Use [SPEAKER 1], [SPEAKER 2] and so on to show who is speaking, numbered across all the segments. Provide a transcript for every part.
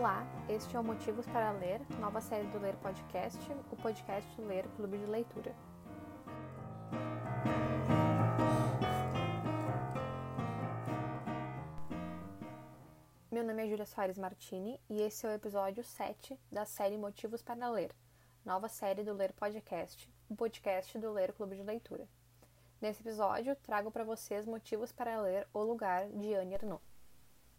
[SPEAKER 1] Olá, este é o Motivos para Ler, nova série do Ler Podcast, o podcast do Ler Clube de Leitura. Meu nome é Júlia Soares Martini e esse é o episódio 7 da série Motivos para Ler, nova série do Ler Podcast, o podcast do Ler Clube de Leitura. Nesse episódio, trago para vocês motivos para ler O Lugar de Anne Ernaux.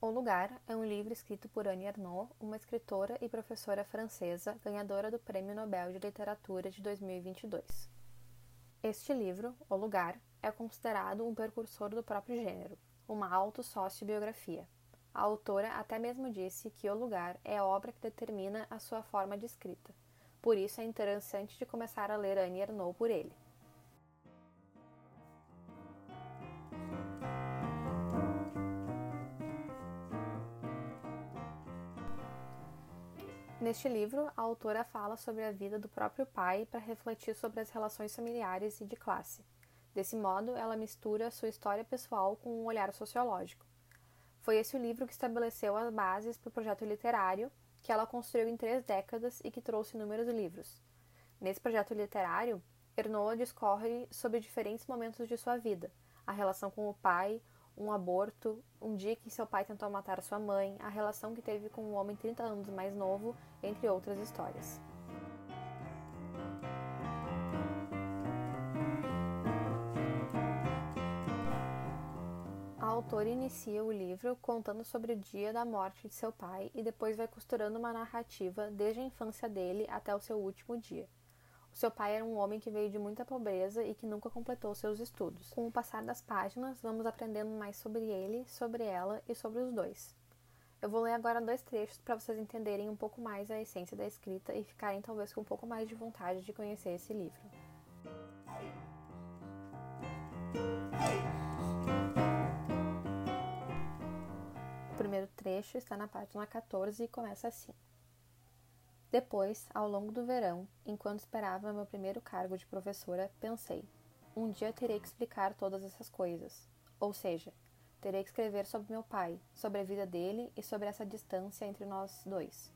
[SPEAKER 1] O Lugar é um livro escrito por Anne Ernaux, uma escritora e professora francesa ganhadora do Prêmio Nobel de Literatura de 2022. Este livro, O Lugar, é considerado um precursor do próprio gênero, uma autossociobiografia. A autora até mesmo disse que O Lugar é a obra que determina a sua forma de escrita. Por isso é interessante de começar a ler Anne Ernaux por ele. Neste livro, a autora fala sobre a vida do próprio pai para refletir sobre as relações familiares e de classe. Desse modo, ela mistura sua história pessoal com um olhar sociológico. Foi esse o livro que estabeleceu as bases para o projeto literário que ela construiu em três décadas e que trouxe inúmeros livros. Nesse projeto literário, Ernola discorre sobre diferentes momentos de sua vida, a relação com o pai, um aborto, um dia que seu pai tentou matar sua mãe, a relação que teve com um homem 30 anos mais novo, entre outras histórias. A autora inicia o livro contando sobre o dia da morte de seu pai e depois vai costurando uma narrativa desde a infância dele até o seu último dia. Seu pai era um homem que veio de muita pobreza e que nunca completou seus estudos. Com o passar das páginas, vamos aprendendo mais sobre ele, sobre ela e sobre os dois. Eu vou ler agora dois trechos para vocês entenderem um pouco mais a essência da escrita e ficarem talvez com um pouco mais de vontade de conhecer esse livro. O primeiro trecho está na página 14 e começa assim. Depois, ao longo do verão, enquanto esperava meu primeiro cargo de professora, pensei: um dia terei que explicar todas essas coisas. Ou seja, terei que escrever sobre meu pai, sobre a vida dele e sobre essa distância entre nós dois,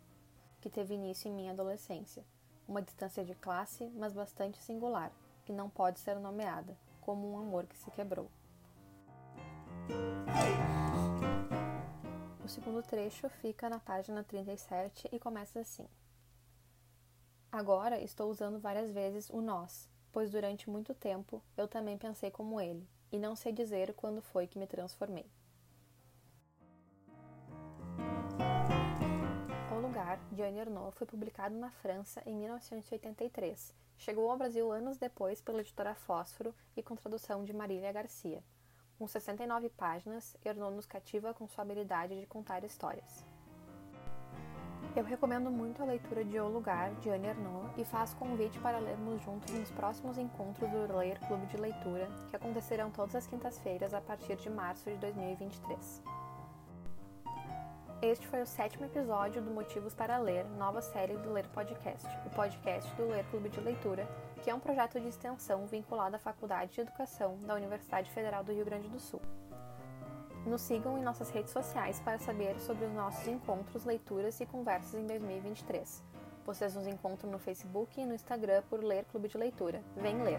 [SPEAKER 1] que teve início em minha adolescência. Uma distância de classe, mas bastante singular, que não pode ser nomeada, como um amor que se quebrou. O segundo trecho fica na página 37 e começa assim. Agora estou usando várias vezes o nós, pois durante muito tempo eu também pensei como ele, e não sei dizer quando foi que me transformei. O Lugar, de Anne Ernaux, foi publicado na França em 1983. Chegou ao Brasil anos depois pela editora Fósforo e com tradução de Marília Garcia. Com 69 páginas, Ernaux nos cativa com sua habilidade de contar histórias. Eu recomendo muito a leitura de O Lugar, de Anne Ernaux, e faço convite para lermos juntos nos próximos encontros do Ler Clube de Leitura, que acontecerão todas as quintas-feiras a partir de março de 2023. Este foi o sétimo episódio do Motivos para Ler, nova série do Ler Podcast, o podcast do Ler Clube de Leitura, que é um projeto de extensão vinculado à Faculdade de Educação da Universidade Federal do Rio Grande do Sul. Nos sigam em nossas redes sociais para saber sobre os nossos encontros, leituras e conversas em 2023. Vocês nos encontram no Facebook e no Instagram por Ler Clube de Leitura. Vem ler!